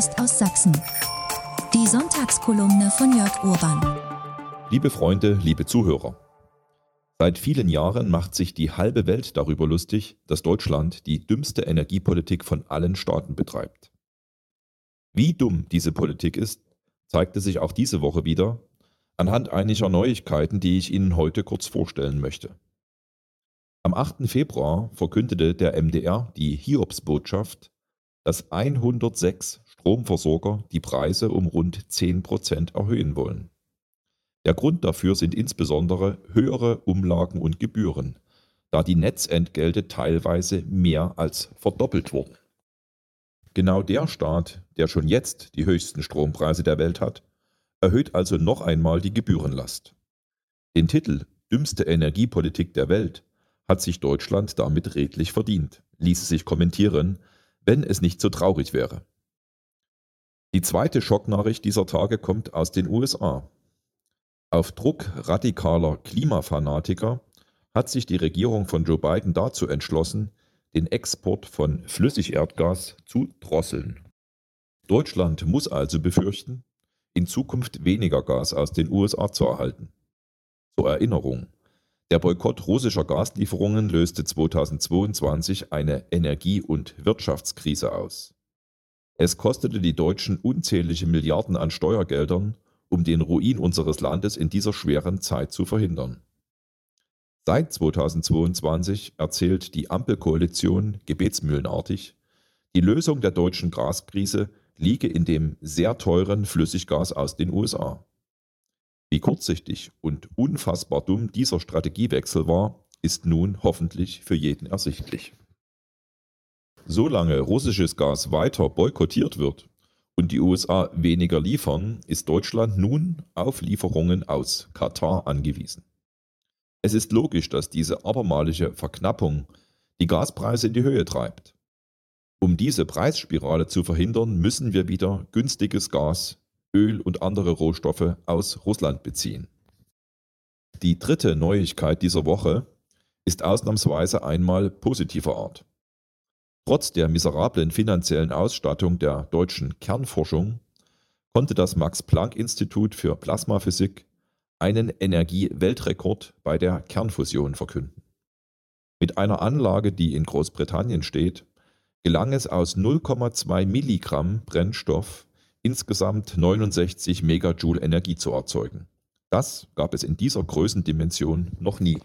Post aus Sachsen. Die Sonntagskolumne von Jörg Urban. Liebe Freunde, liebe Zuhörer. Seit vielen Jahren macht sich die halbe Welt darüber lustig, dass Deutschland die dümmste Energiepolitik von allen Staaten betreibt. Wie dumm diese Politik ist, zeigte sich auch diese Woche wieder anhand einiger Neuigkeiten, die ich Ihnen heute kurz vorstellen möchte. Am 8. Februar verkündete der MDR die Hiobsbotschaft, dass 106 Stromversorger die Preise um rund 10 Prozent erhöhen wollen. Der Grund dafür sind insbesondere höhere Umlagen und Gebühren, da die Netzentgelte teilweise mehr als verdoppelt wurden. Genau der Staat, der schon jetzt die höchsten Strompreise der Welt hat, erhöht also noch einmal die Gebührenlast. Den Titel Dümmste Energiepolitik der Welt hat sich Deutschland damit redlich verdient, ließe sich kommentieren, wenn es nicht so traurig wäre. Die zweite Schocknachricht dieser Tage kommt aus den USA. Auf Druck radikaler Klimafanatiker hat sich die Regierung von Joe Biden dazu entschlossen, den Export von Flüssigerdgas zu drosseln. Deutschland muss also befürchten, in Zukunft weniger Gas aus den USA zu erhalten. Zur Erinnerung, der Boykott russischer Gaslieferungen löste 2022 eine Energie- und Wirtschaftskrise aus. Es kostete die Deutschen unzählige Milliarden an Steuergeldern, um den Ruin unseres Landes in dieser schweren Zeit zu verhindern. Seit 2022 erzählt die Ampelkoalition gebetsmühlenartig, die Lösung der deutschen Gaskrise liege in dem sehr teuren Flüssiggas aus den USA. Wie kurzsichtig und unfassbar dumm dieser Strategiewechsel war, ist nun hoffentlich für jeden ersichtlich. Solange russisches Gas weiter boykottiert wird und die USA weniger liefern, ist Deutschland nun auf Lieferungen aus Katar angewiesen. Es ist logisch, dass diese abermalige Verknappung die Gaspreise in die Höhe treibt. Um diese Preisspirale zu verhindern, müssen wir wieder günstiges Gas, Öl und andere Rohstoffe aus Russland beziehen. Die dritte Neuigkeit dieser Woche ist ausnahmsweise einmal positiver Art. Trotz der miserablen finanziellen Ausstattung der deutschen Kernforschung konnte das Max-Planck-Institut für Plasmaphysik einen Energieweltrekord bei der Kernfusion verkünden. Mit einer Anlage, die in Großbritannien steht, gelang es aus 0,2 Milligramm Brennstoff insgesamt 69 Megajoule Energie zu erzeugen. Das gab es in dieser Größendimension noch nie.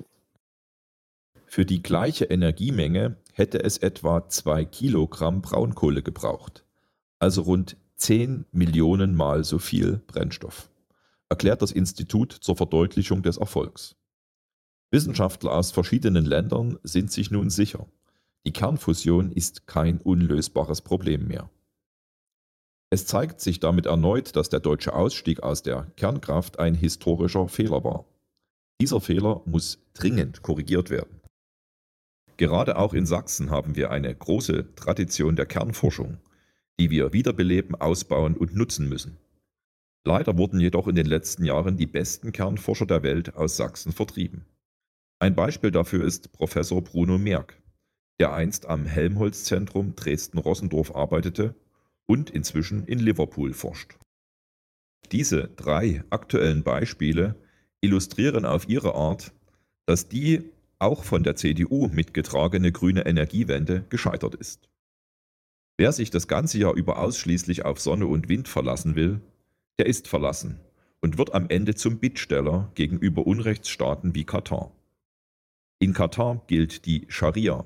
Für die gleiche Energiemenge hätte es etwa 2 Kilogramm Braunkohle gebraucht, also rund 10 Millionen Mal so viel Brennstoff, erklärt das Institut zur Verdeutlichung des Erfolgs. Wissenschaftler aus verschiedenen Ländern sind sich nun sicher, die Kernfusion ist kein unlösbares Problem mehr. Es zeigt sich damit erneut, dass der deutsche Ausstieg aus der Kernkraft ein historischer Fehler war. Dieser Fehler muss dringend korrigiert werden. Gerade auch in Sachsen haben wir eine große Tradition der Kernforschung, die wir wiederbeleben, ausbauen und nutzen müssen. Leider wurden jedoch in den letzten Jahren die besten Kernforscher der Welt aus Sachsen vertrieben. Ein Beispiel dafür ist Professor Bruno Merck, der einst am Helmholtz-Zentrum Dresden-Rossendorf arbeitete und inzwischen in Liverpool forscht. Diese drei aktuellen Beispiele illustrieren auf ihre Art, dass die auch von der CDU mitgetragene grüne Energiewende gescheitert ist. Wer sich das ganze Jahr über ausschließlich auf Sonne und Wind verlassen will, der ist verlassen und wird am Ende zum Bittsteller gegenüber Unrechtsstaaten wie Katar. In Katar gilt die Scharia.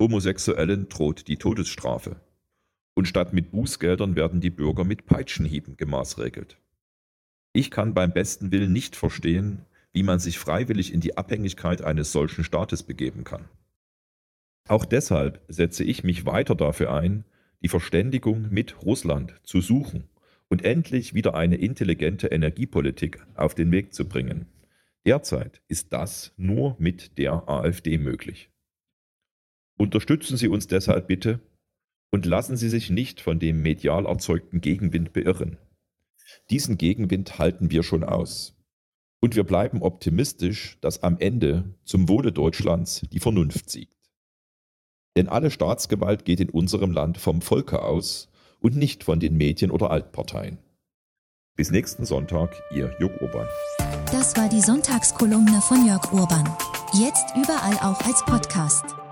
Homosexuellen droht die Todesstrafe. Und statt mit Bußgeldern werden die Bürger mit Peitschenhieben gemaßregelt. Ich kann beim besten Willen nicht verstehen, wie man sich freiwillig in die Abhängigkeit eines solchen Staates begeben kann. Auch deshalb setze ich mich weiter dafür ein, die Verständigung mit Russland zu suchen und endlich wieder eine intelligente Energiepolitik auf den Weg zu bringen. Derzeit ist das nur mit der AfD möglich. Unterstützen Sie uns deshalb bitte und lassen Sie sich nicht von dem medial erzeugten Gegenwind beirren. Diesen Gegenwind halten wir schon aus. Und wir bleiben optimistisch, dass am Ende zum Wohle Deutschlands die Vernunft siegt. Denn alle Staatsgewalt geht in unserem Land vom Volke aus und nicht von den Medien oder Altparteien. Bis nächsten Sonntag, Ihr Jörg Urban. Das war die Sonntagskolumne von Jörg Urban. Jetzt überall auch als Podcast.